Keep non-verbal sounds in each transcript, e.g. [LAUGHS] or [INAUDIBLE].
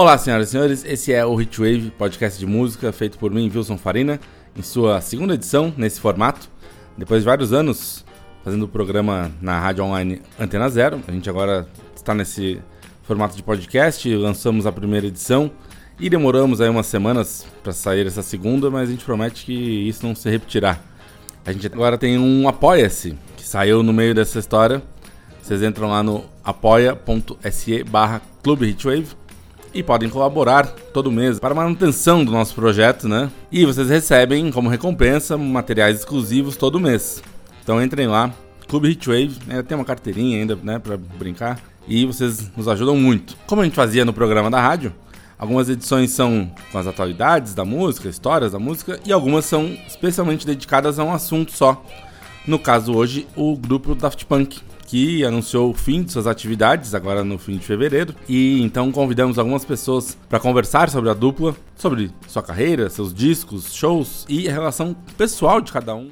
Olá, senhoras e senhores, esse é o Hitwave, podcast de música feito por mim, Wilson Farina, em sua segunda edição nesse formato. Depois de vários anos fazendo o programa na rádio online Antena Zero, a gente agora está nesse formato de podcast, lançamos a primeira edição e demoramos aí umas semanas para sair essa segunda, mas a gente promete que isso não se repetirá. A gente agora tem um Apoia-se, que saiu no meio dessa história. Vocês entram lá no apoia.se barra Clube Hitwave e podem colaborar todo mês para a manutenção do nosso projeto, né? E vocês recebem como recompensa materiais exclusivos todo mês. Então entrem lá, Clube Hitwave, né? tem uma carteirinha ainda, né, para brincar, e vocês nos ajudam muito. Como a gente fazia no programa da rádio, algumas edições são com as atualidades da música, histórias da música, e algumas são especialmente dedicadas a um assunto só. No caso hoje, o grupo Daft Punk, que anunciou o fim de suas atividades agora no fim de fevereiro. E então convidamos algumas pessoas para conversar sobre a dupla, sobre sua carreira, seus discos, shows e a relação pessoal de cada um.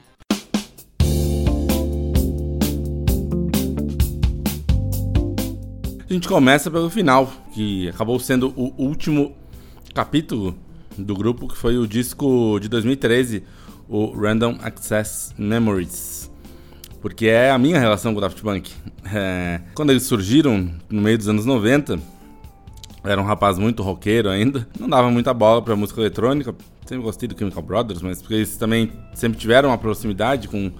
A gente começa pelo final, que acabou sendo o último capítulo do grupo, que foi o disco de 2013, o Random Access Memories porque é a minha relação com o Daft Punk. É, quando eles surgiram no meio dos anos 90, era um rapaz muito roqueiro ainda, não dava muita bola pra música eletrônica, sempre gostei do Chemical Brothers, mas porque eles também sempre tiveram uma proximidade com,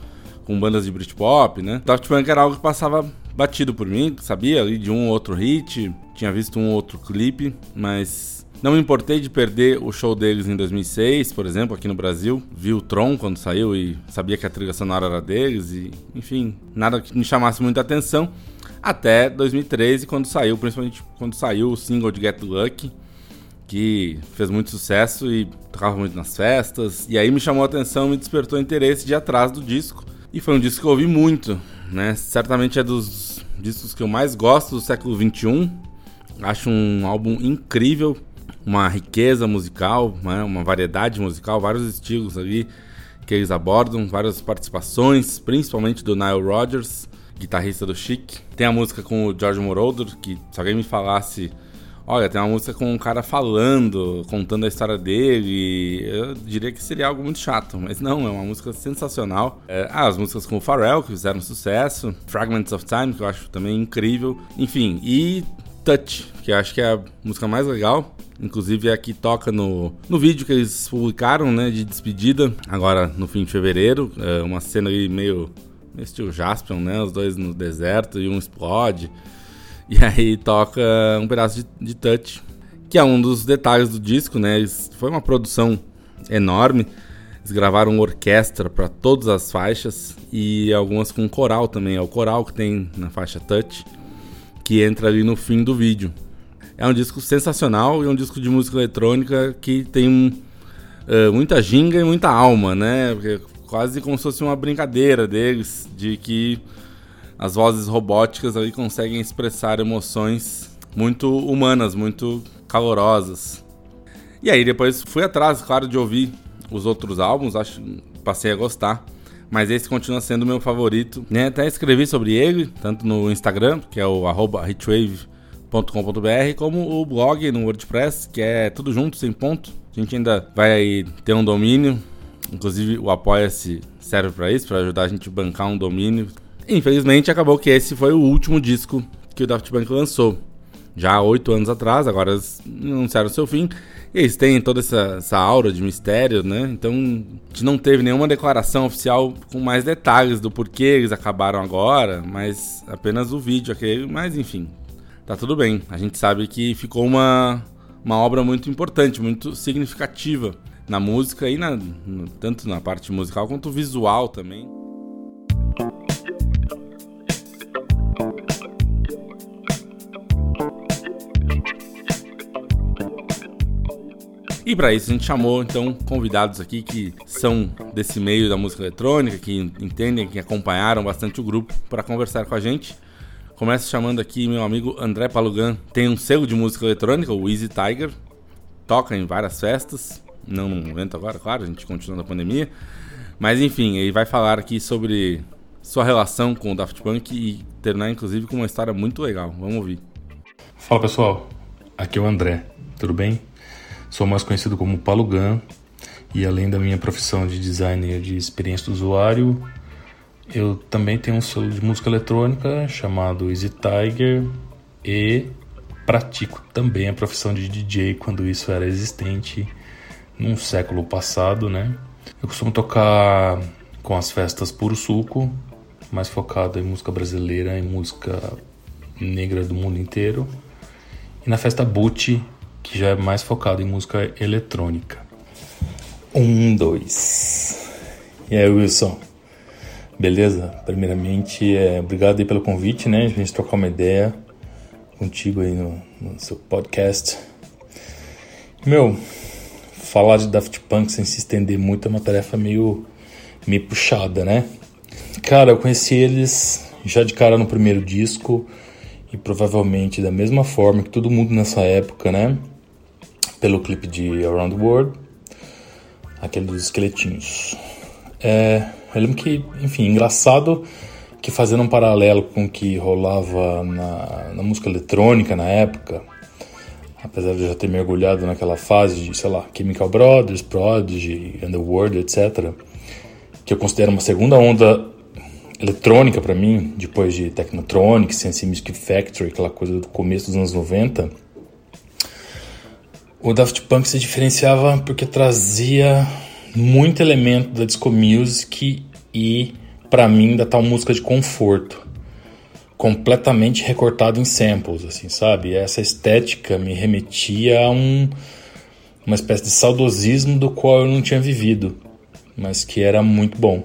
com bandas de Britpop, né? Daft Punk era algo que passava batido por mim, sabia ali de um ou outro hit, tinha visto um ou outro clipe, mas não me importei de perder o show deles em 2006, por exemplo, aqui no Brasil. Vi o Tron quando saiu e sabia que a trilha sonora era deles e, enfim, nada que me chamasse muita atenção. Até 2013, quando saiu, principalmente quando saiu o single de Get Lucky, que fez muito sucesso e tocava muito nas festas. E aí me chamou a atenção, me despertou interesse de atrás do disco. E foi um disco que eu ouvi muito, né? Certamente é dos discos que eu mais gosto do século XXI. Acho um álbum incrível, uma riqueza musical, né, uma variedade musical, vários estilos ali que eles abordam, várias participações, principalmente do Nile Rodgers, guitarrista do Chic. Tem a música com o George Moroder, que se alguém me falasse, olha, tem uma música com um cara falando, contando a história dele, eu diria que seria algo muito chato, mas não, é uma música sensacional. É, ah, as músicas com o Pharrell, que fizeram sucesso, Fragments of Time, que eu acho também incrível, enfim, e Touch, que eu acho que é a música mais legal. Inclusive é a que toca no, no vídeo que eles publicaram, né, de despedida, agora no fim de fevereiro. É uma cena aí meio, meio estilo Jaspion, né, os dois no deserto e um explode. E aí toca um pedaço de, de touch, que é um dos detalhes do disco, né, eles, foi uma produção enorme. Eles gravaram orquestra para todas as faixas e algumas com coral também. É o coral que tem na faixa touch, que entra ali no fim do vídeo. É um disco sensacional e um disco de música eletrônica que tem um, uh, muita ginga e muita alma, né? Porque quase como se fosse uma brincadeira deles de que as vozes robóticas ali conseguem expressar emoções muito humanas, muito calorosas. E aí depois fui atrás, claro, de ouvir os outros álbuns, acho passei a gostar. Mas esse continua sendo o meu favorito. Né? Até escrevi sobre ele, tanto no Instagram, que é o arroba hitwave .com.br, como o blog no WordPress, que é tudo junto, sem ponto. A gente ainda vai ter um domínio, inclusive o Apoia-se serve para isso, para ajudar a gente a bancar um domínio. Infelizmente, acabou que esse foi o último disco que o Daft Punk lançou. Já há oito anos atrás, agora anunciaram seu fim. Eles têm toda essa, essa aura de mistério, né? Então, a gente não teve nenhuma declaração oficial com mais detalhes do porquê eles acabaram agora, mas apenas o vídeo aquele. Mas, enfim, tá tudo bem. A gente sabe que ficou uma, uma obra muito importante, muito significativa na música e na, tanto na parte musical quanto visual também. E para isso a gente chamou então convidados aqui que são desse meio da música eletrônica, que entendem, que acompanharam bastante o grupo para conversar com a gente. Começo chamando aqui meu amigo André Palugan. Tem um selo de música eletrônica, o Easy Tiger. Toca em várias festas. Não no evento agora, claro, a gente continua na pandemia. Mas enfim, ele vai falar aqui sobre sua relação com o Daft Punk e terminar inclusive com uma história muito legal. Vamos ouvir. Fala pessoal, aqui é o André, tudo bem? Sou mais conhecido como Paulo Gun e além da minha profissão de designer de experiência do usuário, eu também tenho um selo de música eletrônica chamado Easy Tiger e pratico também a profissão de DJ quando isso era existente num século passado, né? Eu costumo tocar com as festas Puro Suco, mais focado em música brasileira e música negra do mundo inteiro. E na festa Boot, que já é mais focado em música eletrônica. Um, dois. E aí, Wilson? Beleza? Primeiramente, é, obrigado aí pelo convite, né? A gente trocar uma ideia contigo aí no, no seu podcast. Meu, falar de Daft Punk sem se estender muito é uma tarefa meio, meio puxada, né? Cara, eu conheci eles já de cara no primeiro disco e provavelmente da mesma forma que todo mundo nessa época, né? Pelo clipe de Around the World, aquele dos esqueletinhos. É, eu lembro que, enfim, engraçado que fazendo um paralelo com o que rolava na, na música eletrônica na época, apesar de eu já ter mergulhado naquela fase de, sei lá, Chemical Brothers, Prodigy, Underworld, etc., que eu considero uma segunda onda eletrônica para mim, depois de Technotronic, Sense Music Factory, aquela coisa do começo dos anos 90, o Daft Punk se diferenciava porque trazia muito elemento da disco music e para mim da tal música de conforto completamente recortado em samples, assim, sabe? Essa estética me remetia a um, uma espécie de saudosismo do qual eu não tinha vivido, mas que era muito bom.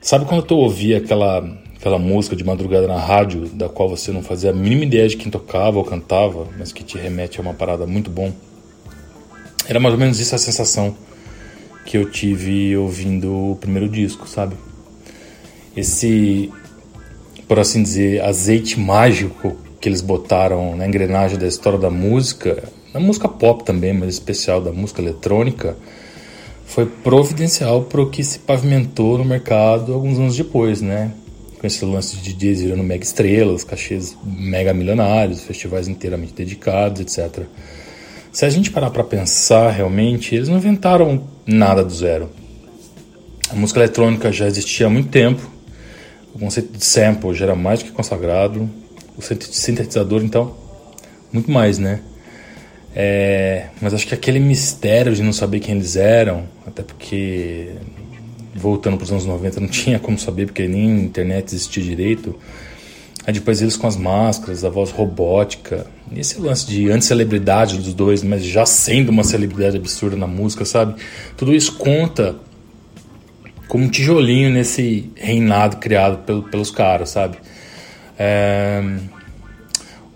Sabe quando tu ouvia aquela, aquela música de madrugada na rádio, da qual você não fazia a mínima ideia de quem tocava ou cantava, mas que te remete a uma parada muito bom? Era mais ou menos isso a sensação que eu tive ouvindo o primeiro disco, sabe? Esse por assim dizer, azeite mágico que eles botaram na engrenagem da história da música, da música pop também, mas especial da música eletrônica, foi providencial para o que se pavimentou no mercado alguns anos depois, né? Com esse lance de DJs virando mega estrelas, cachês mega milionários, festivais inteiramente dedicados, etc. Se a gente parar para pensar realmente, eles não inventaram nada do zero. A música eletrônica já existia há muito tempo, o conceito de sample já era mais do que consagrado. O sintetizador, então, muito mais, né? É, mas acho que aquele mistério de não saber quem eles eram, até porque voltando para os anos 90 não tinha como saber porque nem internet existia direito. Aí depois eles com as máscaras, a voz robótica, esse lance de anti-celebridade dos dois, mas já sendo uma celebridade absurda na música, sabe? Tudo isso conta como um tijolinho nesse reinado criado pelo, pelos caras, sabe? É...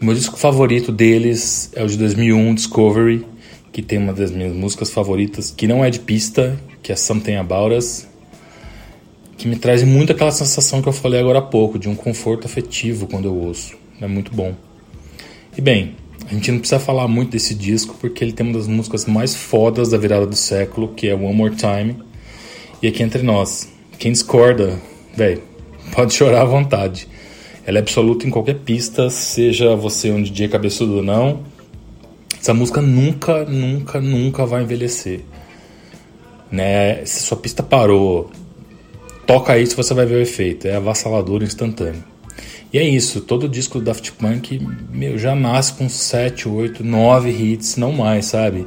O meu disco favorito deles é o de 2001, Discovery, que tem uma das minhas músicas favoritas, que não é de pista, que é Something About Us, que me traz muito aquela sensação que eu falei agora há pouco, de um conforto afetivo quando eu ouço. É muito bom. E bem, a gente não precisa falar muito desse disco porque ele tem uma das músicas mais fodas da virada do século, que é One More Time e aqui entre nós, quem discorda, velho, [LAUGHS] pode chorar à vontade. Ela é absoluta em qualquer pista, seja você um DJ cabeçudo ou não. Essa música nunca, nunca, nunca vai envelhecer. Né? Se sua pista parou, toca isso você vai ver o efeito. É avassalador instantâneo. E é isso, todo disco do Daft Punk meu, já nasce com 7, 8, 9 hits, não mais, sabe?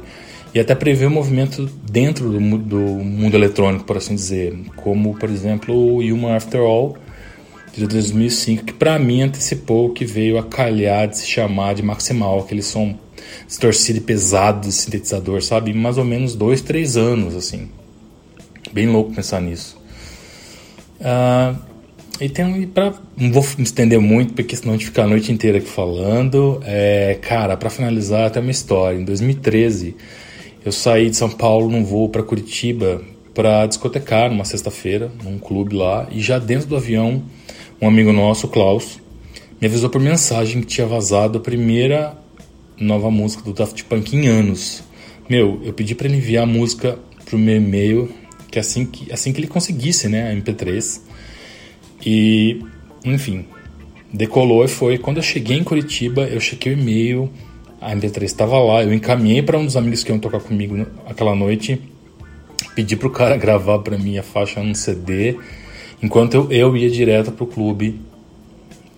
e até prever o movimento dentro do, do, mundo eletrônico, por assim dizer, como por exemplo o Human After All de 2005, que para mim antecipou o que veio a calhar de se chamar de maximal, aquele som distorcido e pesado de sintetizador, sabe? Mais ou menos dois, três anos, assim. Bem louco pensar nisso. Uh, e tem para não vou me estender muito porque senão a gente fica a noite inteira aqui falando. É, cara, para finalizar até uma história. Em 2013 eu saí de São Paulo num voo para Curitiba para discotecar numa sexta-feira, num clube lá, e já dentro do avião, um amigo nosso, Klaus, me avisou por mensagem que tinha vazado a primeira nova música do Daft Punk em anos. Meu, eu pedi para ele enviar a música pro meu e-mail, que assim que assim que ele conseguisse, né, a MP3. E, enfim, decolou e foi. Quando eu cheguei em Curitiba, eu chequei o e-mail, A MP3 estava lá, eu encaminhei para um dos amigos que iam tocar comigo aquela noite, pedi pro cara [LAUGHS] gravar para mim a faixa no CD, enquanto eu, eu ia direto pro clube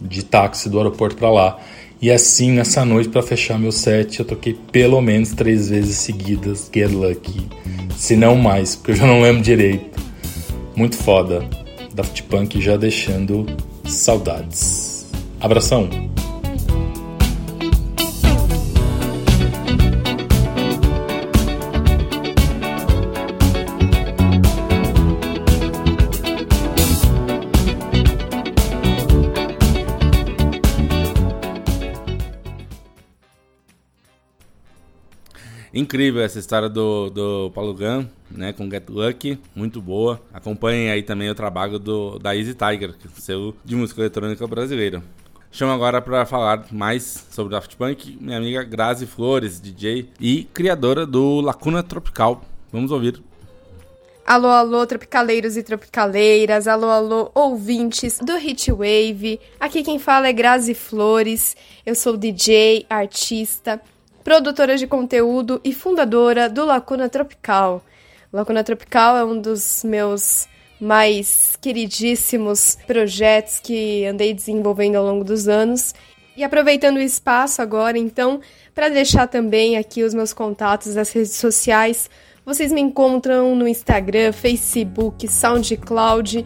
de táxi do aeroporto para lá. E assim, nessa noite, para fechar meu set, eu toquei pelo menos três vezes seguidas Get Lucky. Se não mais, porque eu já não lembro direito. Muito foda. Daft Punk já deixando saudades. Abração! Incrível essa história do, do Paulo Gun, né, com Get Lucky, muito boa. Acompanhem aí também o trabalho do, da Easy Tiger, que é seu de música eletrônica brasileira. Chamo agora para falar mais sobre Daft Punk, minha amiga Grazi Flores, DJ e criadora do Lacuna Tropical. Vamos ouvir. Alô, alô, tropicaleiros e tropicaleiras. Alô, alô, ouvintes do Hitwave. Aqui quem fala é Grazi Flores. Eu sou DJ, artista produtora de conteúdo e fundadora do Lacuna Tropical. Lacuna Tropical é um dos meus mais queridíssimos projetos que andei desenvolvendo ao longo dos anos. E aproveitando o espaço agora, então, para deixar também aqui os meus contatos das redes sociais, vocês me encontram no Instagram, Facebook, SoundCloud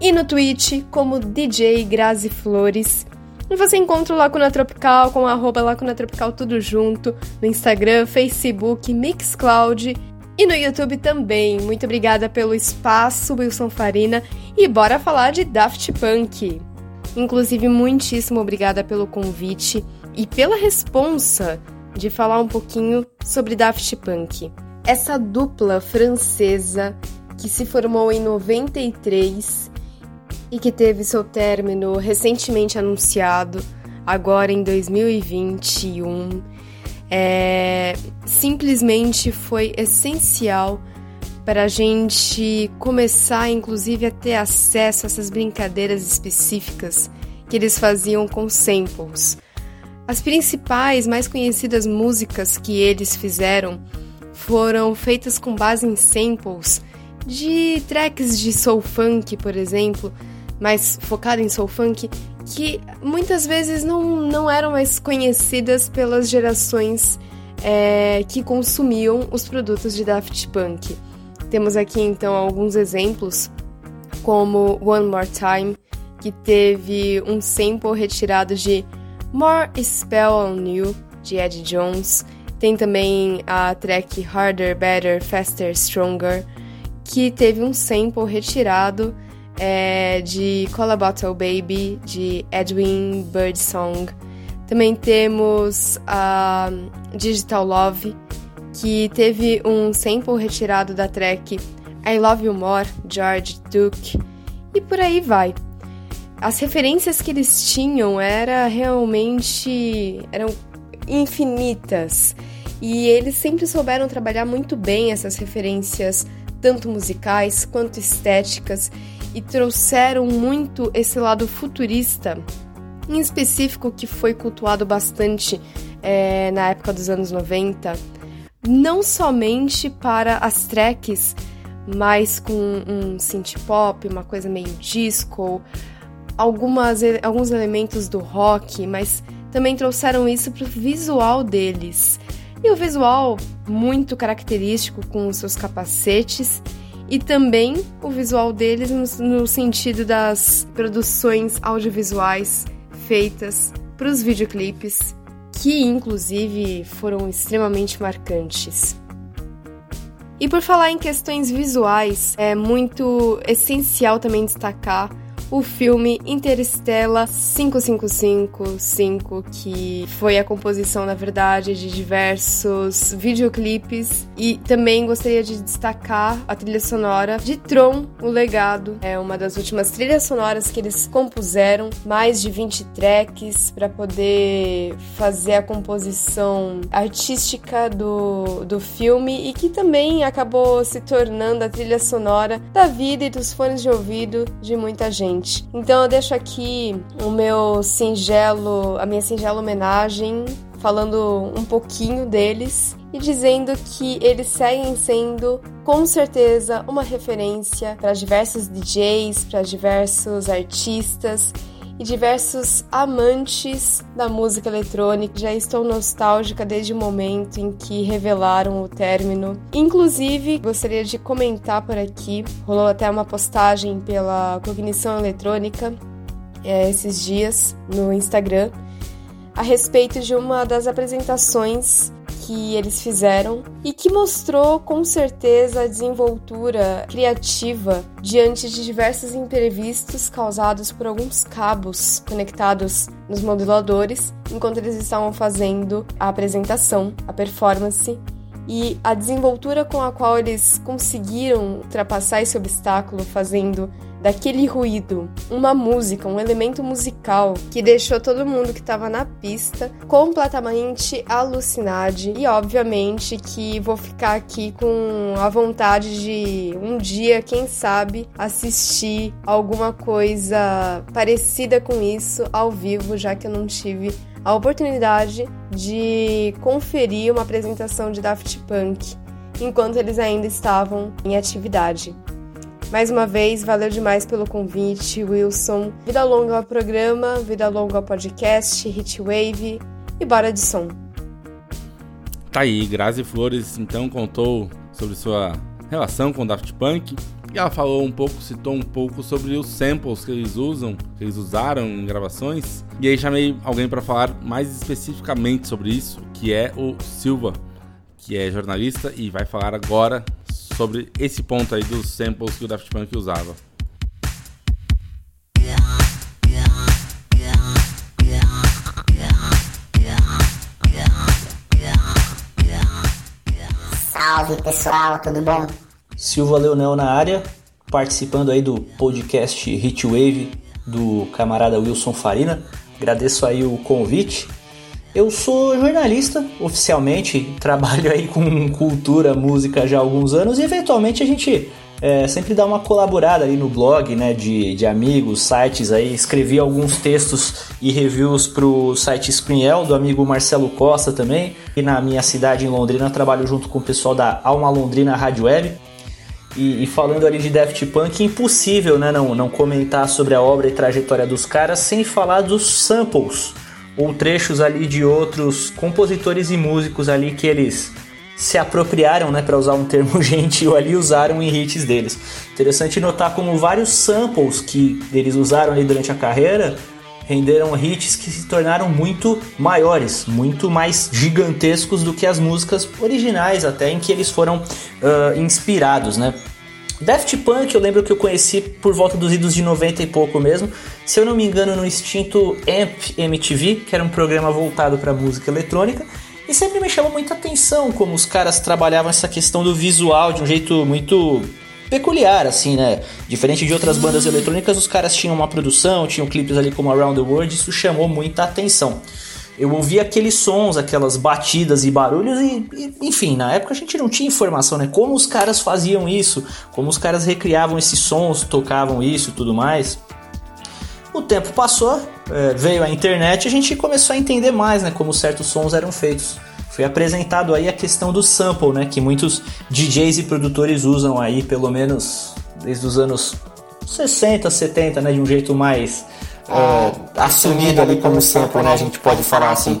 e no Twitch como DJ Grazi Flores. E você encontra o Lacuna Tropical com arroba Lacuna Tropical tudo junto no Instagram, Facebook, Mixcloud e no YouTube também. Muito obrigada pelo espaço, Wilson Farina, e bora falar de Daft Punk. Inclusive, muitíssimo obrigada pelo convite e pela responsa de falar um pouquinho sobre Daft Punk. Essa dupla francesa que se formou em 93 e que teve seu término recentemente anunciado, agora em 2021, é, simplesmente foi essencial para a gente começar, inclusive, a ter acesso a essas brincadeiras específicas que eles faziam com samples. As principais, mais conhecidas músicas que eles fizeram foram feitas com base em samples de tracks de soul funk, por exemplo, mais focada em soul funk, que muitas vezes não, não eram mais conhecidas pelas gerações é, que consumiam os produtos de Daft Punk. Temos aqui então alguns exemplos, como One More Time, que teve um sample retirado de More Spell on You, de Ed Jones. Tem também a track Harder, Better, Faster, Stronger, que teve um sample retirado é, de Cola Bottle Baby, de Edwin Birdsong. Também temos a Digital Love, que teve um sample retirado da track I Love You More, George Duke, e por aí vai. As referências que eles tinham era realmente eram infinitas e eles sempre souberam trabalhar muito bem essas referências, tanto musicais quanto estéticas, e trouxeram muito esse lado futurista, em específico que foi cultuado bastante é, na época dos anos 90, não somente para as tracks, mas com um synth pop, uma coisa meio disco, algumas, alguns elementos do rock, mas também trouxeram isso para o visual deles. E o visual muito característico com os seus capacetes e também o visual deles no, no sentido das produções audiovisuais feitas para os videoclipes, que inclusive foram extremamente marcantes. E por falar em questões visuais, é muito essencial também destacar o filme Interstellar 5555, que foi a composição, na verdade, de diversos videoclipes. E também gostaria de destacar a trilha sonora de Tron, o Legado. É uma das últimas trilhas sonoras que eles compuseram, mais de 20 tracks, para poder fazer a composição artística do, do filme e que também acabou se tornando a trilha sonora da vida e dos fones de ouvido de muita gente. Então eu deixo aqui o meu singelo, a minha singela homenagem falando um pouquinho deles e dizendo que eles seguem sendo com certeza uma referência para diversos DJs, para diversos artistas e diversos amantes da música eletrônica. Já estou nostálgica desde o momento em que revelaram o término. Inclusive, gostaria de comentar por aqui, rolou até uma postagem pela Cognição Eletrônica é, esses dias no Instagram a respeito de uma das apresentações que eles fizeram e que mostrou com certeza a desenvoltura criativa diante de diversos imprevistos causados por alguns cabos conectados nos moduladores enquanto eles estavam fazendo a apresentação, a performance e a desenvoltura com a qual eles conseguiram ultrapassar esse obstáculo fazendo daquele ruído, uma música, um elemento musical que deixou todo mundo que estava na pista completamente alucinado. E obviamente que vou ficar aqui com a vontade de um dia, quem sabe, assistir alguma coisa parecida com isso ao vivo, já que eu não tive a oportunidade de conferir uma apresentação de Daft Punk enquanto eles ainda estavam em atividade. Mais uma vez, valeu demais pelo convite, Wilson. Vida longa ao programa, vida longa ao podcast, Hitwave e bora de som. Tá aí, Grazi Flores então contou sobre sua relação com Daft Punk e ela falou um pouco, citou um pouco sobre os samples que eles usam, que eles usaram em gravações. E aí chamei alguém para falar mais especificamente sobre isso, que é o Silva, que é jornalista e vai falar agora sobre esse ponto aí dos samples que o Daft Punk usava. Salve pessoal, tudo bom? Silva Leonel na área, participando aí do podcast Hitwave do camarada Wilson Farina. Agradeço aí o convite eu sou jornalista, oficialmente, [LAUGHS] trabalho aí com cultura, música já há alguns anos e eventualmente a gente é, sempre dá uma colaborada aí no blog, né, de, de amigos, sites aí. Escrevi alguns textos e reviews pro site Screenel, do amigo Marcelo Costa também. E na minha cidade, em Londrina, trabalho junto com o pessoal da Alma Londrina Rádio Web. E, e, falando ali de Daft Punk, impossível né, não, não comentar sobre a obra e trajetória dos caras sem falar dos samples ou trechos ali de outros compositores e músicos ali que eles se apropriaram, né, para usar um termo [LAUGHS] gentil ali, usaram em hits deles. Interessante notar como vários samples que eles usaram ali durante a carreira renderam hits que se tornaram muito maiores, muito mais gigantescos do que as músicas originais, até em que eles foram uh, inspirados, né? Daft Punk eu lembro que eu conheci por volta dos idos de 90 e pouco mesmo, se eu não me engano no extinto Amp MTV, que era um programa voltado para música eletrônica, e sempre me chamou muita atenção como os caras trabalhavam essa questão do visual de um jeito muito peculiar, assim, né? Diferente de outras bandas eletrônicas, os caras tinham uma produção, tinham clipes ali como Around the World, isso chamou muita atenção eu ouvia aqueles sons, aquelas batidas e barulhos e, e, enfim, na época a gente não tinha informação, né? Como os caras faziam isso, como os caras recriavam esses sons, tocavam isso e tudo mais. O tempo passou, é, veio a internet e a gente começou a entender mais, né? Como certos sons eram feitos. Foi apresentado aí a questão do sample, né? Que muitos DJs e produtores usam aí, pelo menos desde os anos 60, 70, né? De um jeito mais é, assumido ali como sample, né? A gente pode falar assim.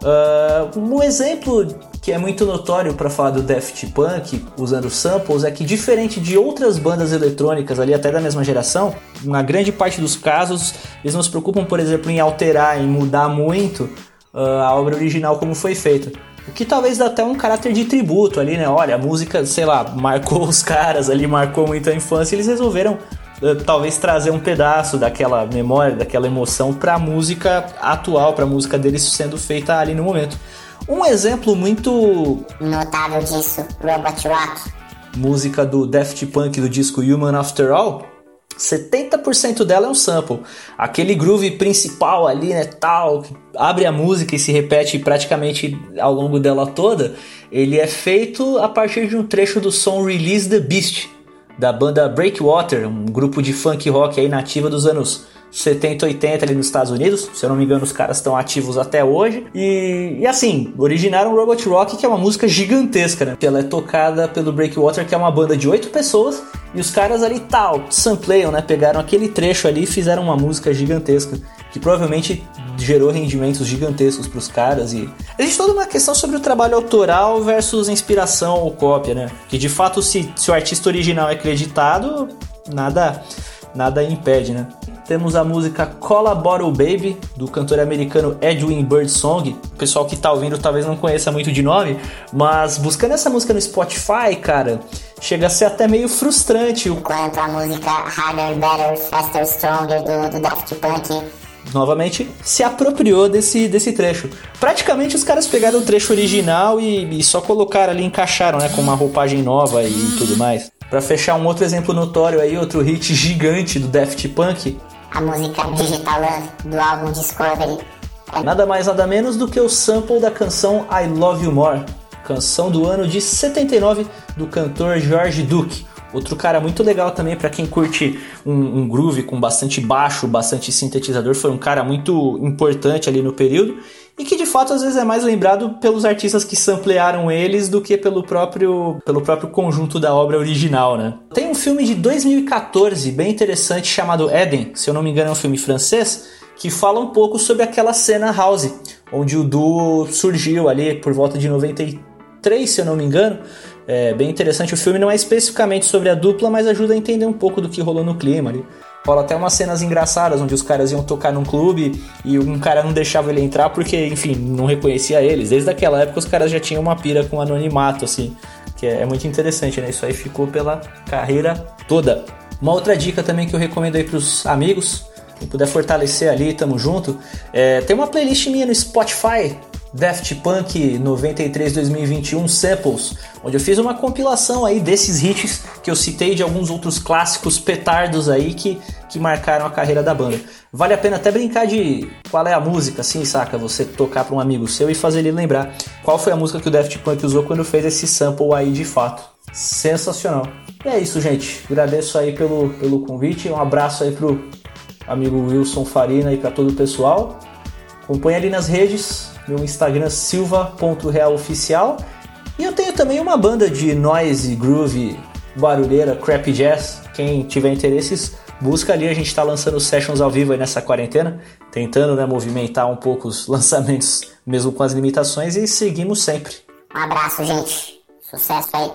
Uh, um exemplo que é muito notório para falar do Daft Punk usando samples é que diferente de outras bandas eletrônicas ali até da mesma geração, na grande parte dos casos eles não se preocupam, por exemplo, em alterar, em mudar muito uh, a obra original como foi feita. O que talvez dá até um caráter de tributo ali, né? Olha, a música, sei lá, marcou [LAUGHS] os caras ali, marcou muito a infância, eles resolveram talvez trazer um pedaço daquela memória, daquela emoção para a música atual, para a música deles sendo feita ali no momento. Um exemplo muito notável disso, Robot Rock. Música do Daft Punk do disco Human After All. 70% dela é um sample. Aquele groove principal ali, né, tal, que abre a música e se repete praticamente ao longo dela toda, ele é feito a partir de um trecho do som Release the Beast, da banda Breakwater, um grupo de funk rock aí nativa dos anos 70, 80 ali nos Estados Unidos. Se eu não me engano, os caras estão ativos até hoje. E, e assim, originaram Robot Rock, que é uma música gigantesca, né? Ela é tocada pelo Breakwater, que é uma banda de oito pessoas. E os caras ali tal, sampleiam, né? Pegaram aquele trecho ali e fizeram uma música gigantesca. Que provavelmente gerou rendimentos gigantescos para os caras. E existe toda uma questão sobre o trabalho autoral versus inspiração ou cópia, né? Que de fato, se, se o artista original é acreditado, nada, nada impede, né? Temos a música Cola Bottle Baby, do cantor americano Edwin Birdsong. O pessoal que tá ouvindo talvez não conheça muito de nome, mas buscando essa música no Spotify, cara, chega a ser até meio frustrante. Enquanto a música Harder, Better, Faster, Stronger do, do Daft Punk novamente se apropriou desse, desse trecho. Praticamente os caras pegaram o trecho original e, e só colocaram ali, encaixaram, né, com uma roupagem nova e tudo mais. Para fechar um outro exemplo notório aí, outro hit gigante do Daft Punk, a música Digital do álbum Discovery. Nada mais nada menos do que o sample da canção I Love You More, canção do ano de 79 do cantor George Duke. Outro cara muito legal também para quem curte um, um, groove com bastante baixo, bastante sintetizador, foi um cara muito importante ali no período e que de fato às vezes é mais lembrado pelos artistas que samplearam eles do que pelo próprio, pelo próprio conjunto da obra original, né? Tem um filme de 2014 bem interessante chamado Eden, se eu não me engano é um filme francês, que fala um pouco sobre aquela cena house, onde o duo surgiu ali por volta de 93, se eu não me engano. É bem interessante. O filme não é especificamente sobre a dupla, mas ajuda a entender um pouco do que rolou no clima ali. Rola até umas cenas engraçadas onde os caras iam tocar num clube e um cara não deixava ele entrar porque, enfim, não reconhecia eles. Desde aquela época os caras já tinham uma pira com anonimato, assim, que é, é muito interessante, né? Isso aí ficou pela carreira toda. Uma outra dica também que eu recomendo aí pros amigos, quem puder fortalecer ali, tamo junto. É, tem uma playlist minha no Spotify Daft Punk 93 2021 Samples, onde eu fiz uma compilação aí desses hits que eu citei de alguns outros clássicos petardos aí que, que marcaram a carreira da banda. Vale a pena até brincar de qual é a música, assim, saca? Você tocar para um amigo seu e fazer ele lembrar qual foi a música que o Daft Punk usou quando fez esse sample aí de fato. Sensacional. E é isso, gente. Agradeço aí pelo, pelo convite. Um abraço aí pro amigo Wilson Farina e para todo o pessoal. Acompanhe ali nas redes, meu Instagram silva.realoficial. E eu tenho também uma banda de noise, groove, barulheira, crap jazz. Quem tiver interesses, busca ali. A gente está lançando sessions ao vivo aí nessa quarentena, tentando né, movimentar um pouco os [LAUGHS] lançamentos, mesmo com as limitações, e seguimos sempre. Um abraço, gente. Sucesso aí.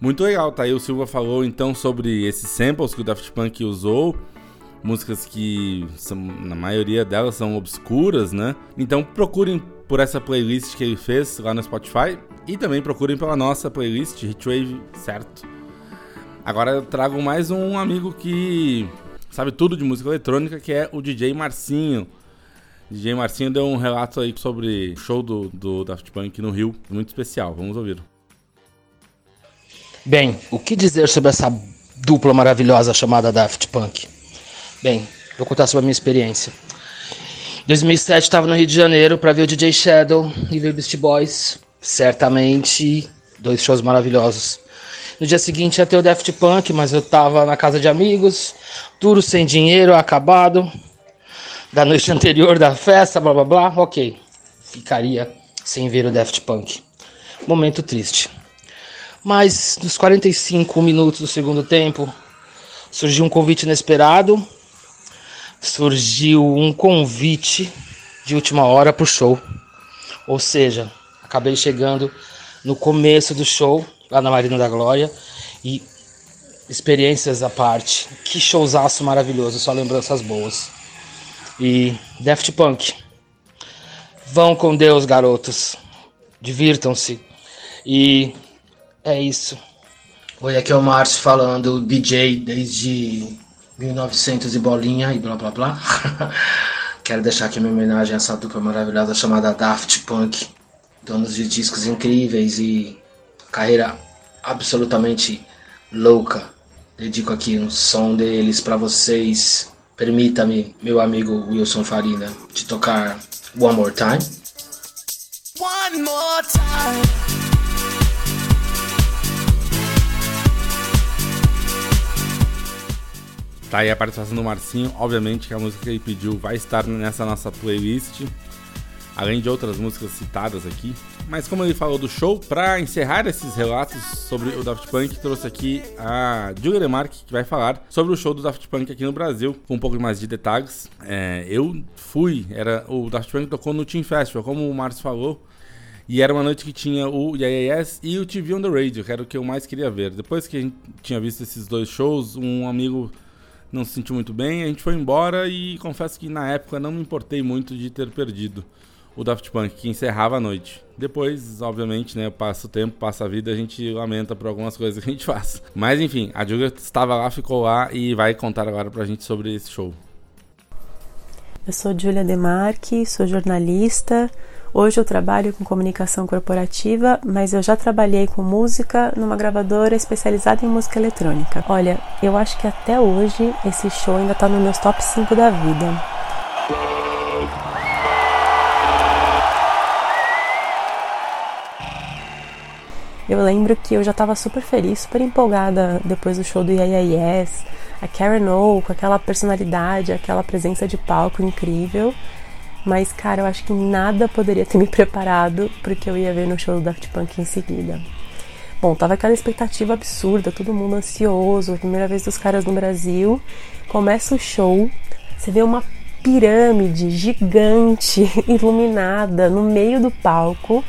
Muito legal, tá aí o Silva falou então sobre esses samples que o Daft Punk usou músicas que são, na maioria delas são obscuras, né? Então procurem por essa playlist que ele fez lá no Spotify e também procurem pela nossa playlist Hitwave, certo? Agora eu trago mais um amigo que sabe tudo de música eletrônica, que é o DJ Marcinho. DJ Marcinho deu um relato aí sobre o show do, do Daft Punk no Rio, muito especial. Vamos ouvir. Bem, o que dizer sobre essa dupla maravilhosa chamada Daft Punk? Bem, vou contar sobre a minha experiência. Em 2007 estava no Rio de Janeiro para ver o DJ Shadow e ver Beast Boys. Certamente, dois shows maravilhosos. No dia seguinte ia ter o Daft Punk, mas eu tava na casa de amigos, tudo sem dinheiro, acabado. Da noite [LAUGHS] anterior da festa, blá blá blá, ok. Ficaria sem ver o Daft Punk. Momento triste. Mas nos 45 minutos do segundo tempo, surgiu um convite inesperado surgiu um convite de última hora pro show. Ou seja, acabei chegando no começo do show, lá na Marina da Glória, e experiências à parte. Que showzaço maravilhoso, só lembranças boas. E Daft Punk. Vão com Deus, garotos. Divirtam-se. E é isso. Oi, aqui é o Márcio falando, DJ desde 1900 e bolinha e blá blá blá. [LAUGHS] Quero deixar aqui minha homenagem a essa dupla maravilhosa chamada Daft Punk, donos de discos incríveis e carreira absolutamente louca. Dedico aqui um som deles para vocês. Permita-me, meu amigo Wilson Farina, de tocar One More Time. One more time. Tá aí a participação do Marcinho. Obviamente que a música que ele pediu vai estar nessa nossa playlist. Além de outras músicas citadas aqui. Mas como ele falou do show, para encerrar esses relatos sobre o Daft Punk, trouxe aqui a Julia Demarque, que vai falar sobre o show do Daft Punk aqui no Brasil, com um pouco mais de detalhes. É, eu fui, era o Daft Punk tocou no Team Festival, como o Márcio falou. E era uma noite que tinha o Yes e o TV on the Radio, que era o que eu mais queria ver. Depois que a gente tinha visto esses dois shows, um amigo não se sentiu muito bem, a gente foi embora e confesso que na época não me importei muito de ter perdido o Daft Punk, que encerrava a noite. Depois, obviamente, né, passa o tempo, passa a vida, a gente lamenta por algumas coisas que a gente [LAUGHS] faz. Mas enfim, a Julia estava lá, ficou lá e vai contar agora pra gente sobre esse show. Eu sou Julia Demarque, sou jornalista. Hoje eu trabalho com comunicação corporativa, mas eu já trabalhei com música numa gravadora especializada em música eletrônica. Olha, eu acho que até hoje esse show ainda tá nos meus top 5 da vida. Eu lembro que eu já estava super feliz, super empolgada depois do show do Yeah, Yes, a Karen O com aquela personalidade, aquela presença de palco incrível. Mas, cara, eu acho que nada poderia ter me preparado porque eu ia ver no show do Daft Punk em seguida. Bom, tava aquela expectativa absurda, todo mundo ansioso, primeira vez dos caras no Brasil. Começa o show, você vê uma pirâmide gigante [LAUGHS] iluminada no meio do palco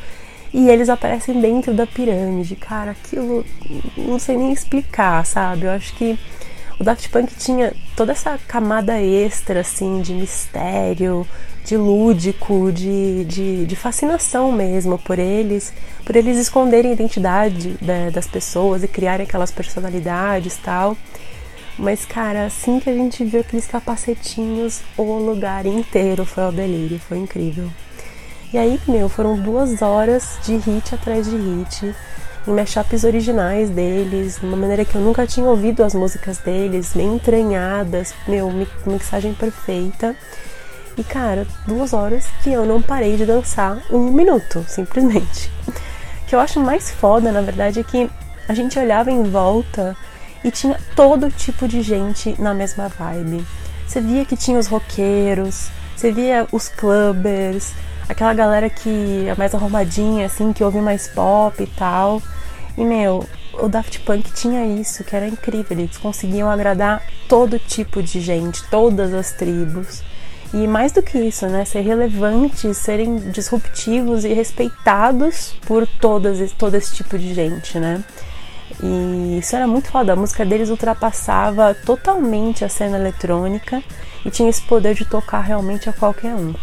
e eles aparecem dentro da pirâmide. Cara, aquilo não sei nem explicar, sabe? Eu acho que o Daft Punk tinha toda essa camada extra, assim, de mistério, de lúdico, de, de, de fascinação mesmo por eles, por eles esconderem a identidade né, das pessoas e criarem aquelas personalidades tal. Mas, cara, assim que a gente viu aqueles capacetinhos, o lugar inteiro foi ao delírio, foi incrível. E aí, meu, foram duas horas de hit atrás de hit, em mashups originais deles, de uma maneira que eu nunca tinha ouvido as músicas deles, bem entranhadas, meu, mixagem perfeita. E cara, duas horas que eu não parei de dançar um minuto, simplesmente. O que eu acho mais foda, na verdade, é que a gente olhava em volta e tinha todo tipo de gente na mesma vibe. Você via que tinha os roqueiros, você via os clubbers, aquela galera que é mais arrumadinha, assim, que ouve mais pop e tal. E, meu, o Daft Punk tinha isso, que era incrível. Eles conseguiam agradar todo tipo de gente, todas as tribos. E mais do que isso, né? Ser relevantes, serem disruptivos e respeitados por todas, todo esse tipo de gente, né? E isso era muito foda. A música deles ultrapassava totalmente a cena eletrônica e tinha esse poder de tocar realmente a qualquer um.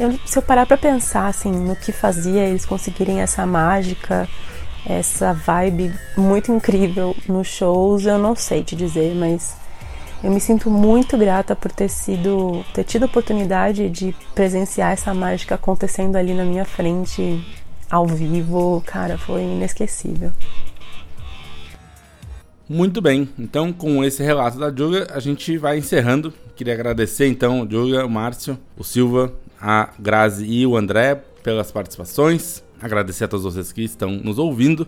Eu, se eu parar para pensar assim no que fazia eles conseguirem essa mágica, essa vibe muito incrível nos shows, eu não sei te dizer, mas eu me sinto muito grata por ter sido ter tido a oportunidade de presenciar essa mágica acontecendo ali na minha frente ao vivo, cara, foi inesquecível. Muito bem, então com esse relato da Julia, a gente vai encerrando. Queria agradecer então, Julia, o Márcio, o Silva, a Grazi e o André pelas participações. Agradecer a todos vocês que estão nos ouvindo.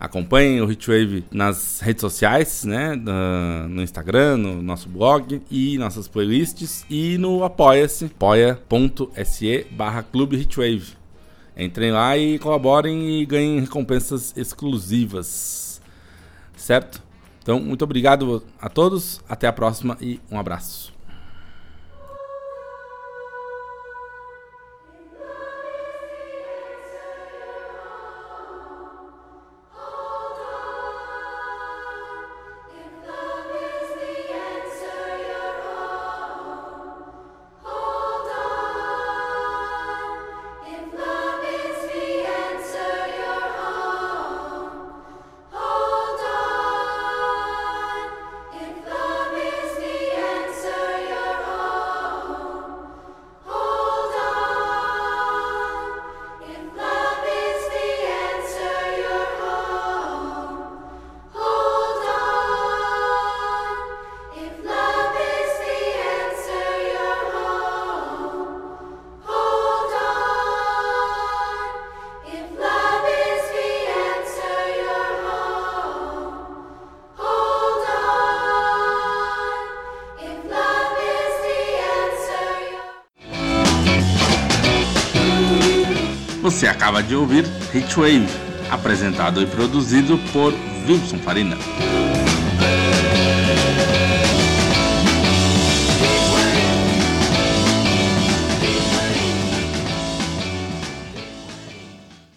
Acompanhem o Hitwave nas redes sociais, né? No Instagram, no nosso blog e nossas playlists. E no apoia-se, apoia.se barra Clube. Entrem lá e colaborem e ganhem recompensas exclusivas. Certo? Então, muito obrigado a todos. Até a próxima e um abraço. Você acaba de ouvir Hitwave, apresentado e produzido por Wilson Farina.